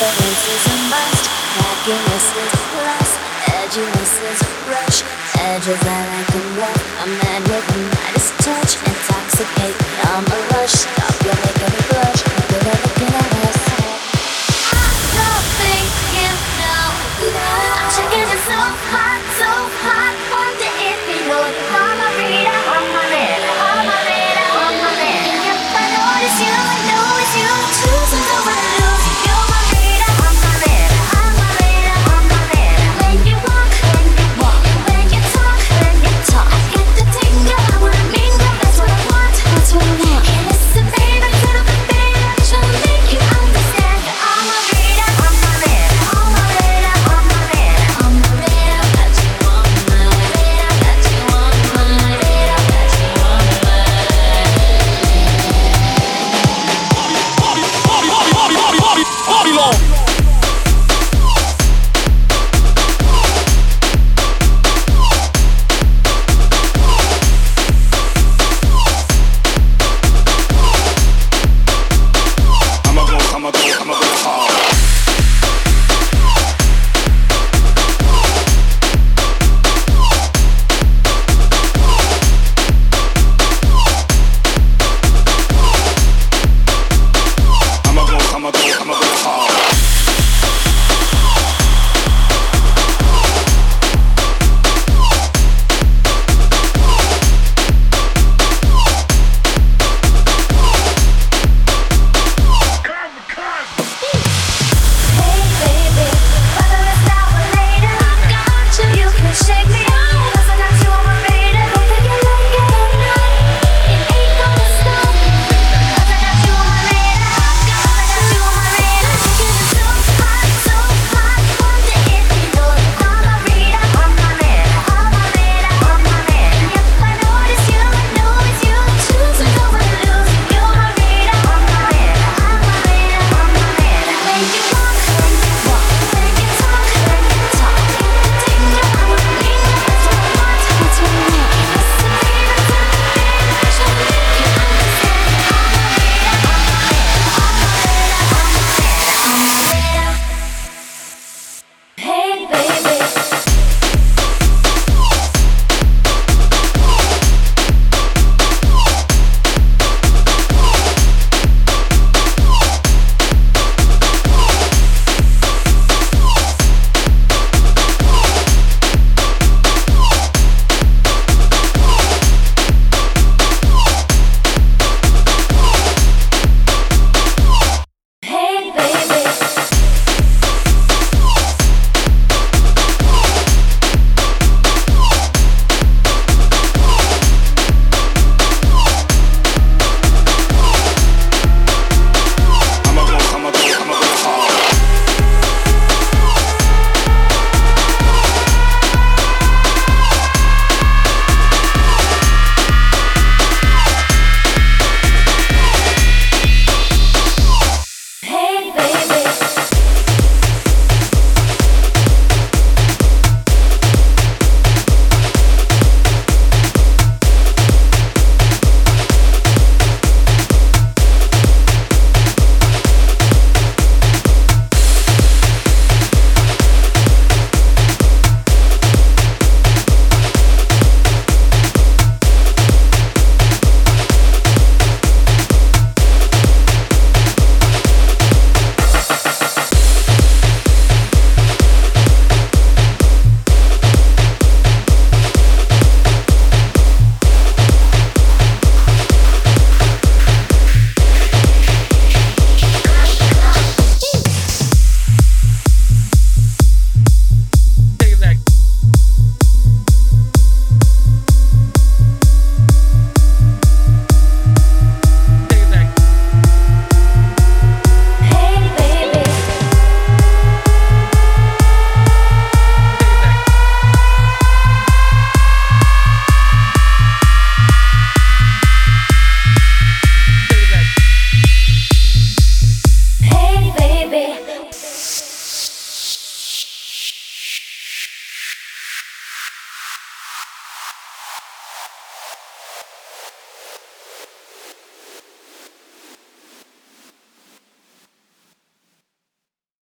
Confidence is a must. Happiness is lust. Edginess is rush. Edges that I can walk. A man with the lightest touch. Intoxicate. I'm a rush. Stop, you're making me blush. You're looking at us. I don't think you know. I'm checking it so hard.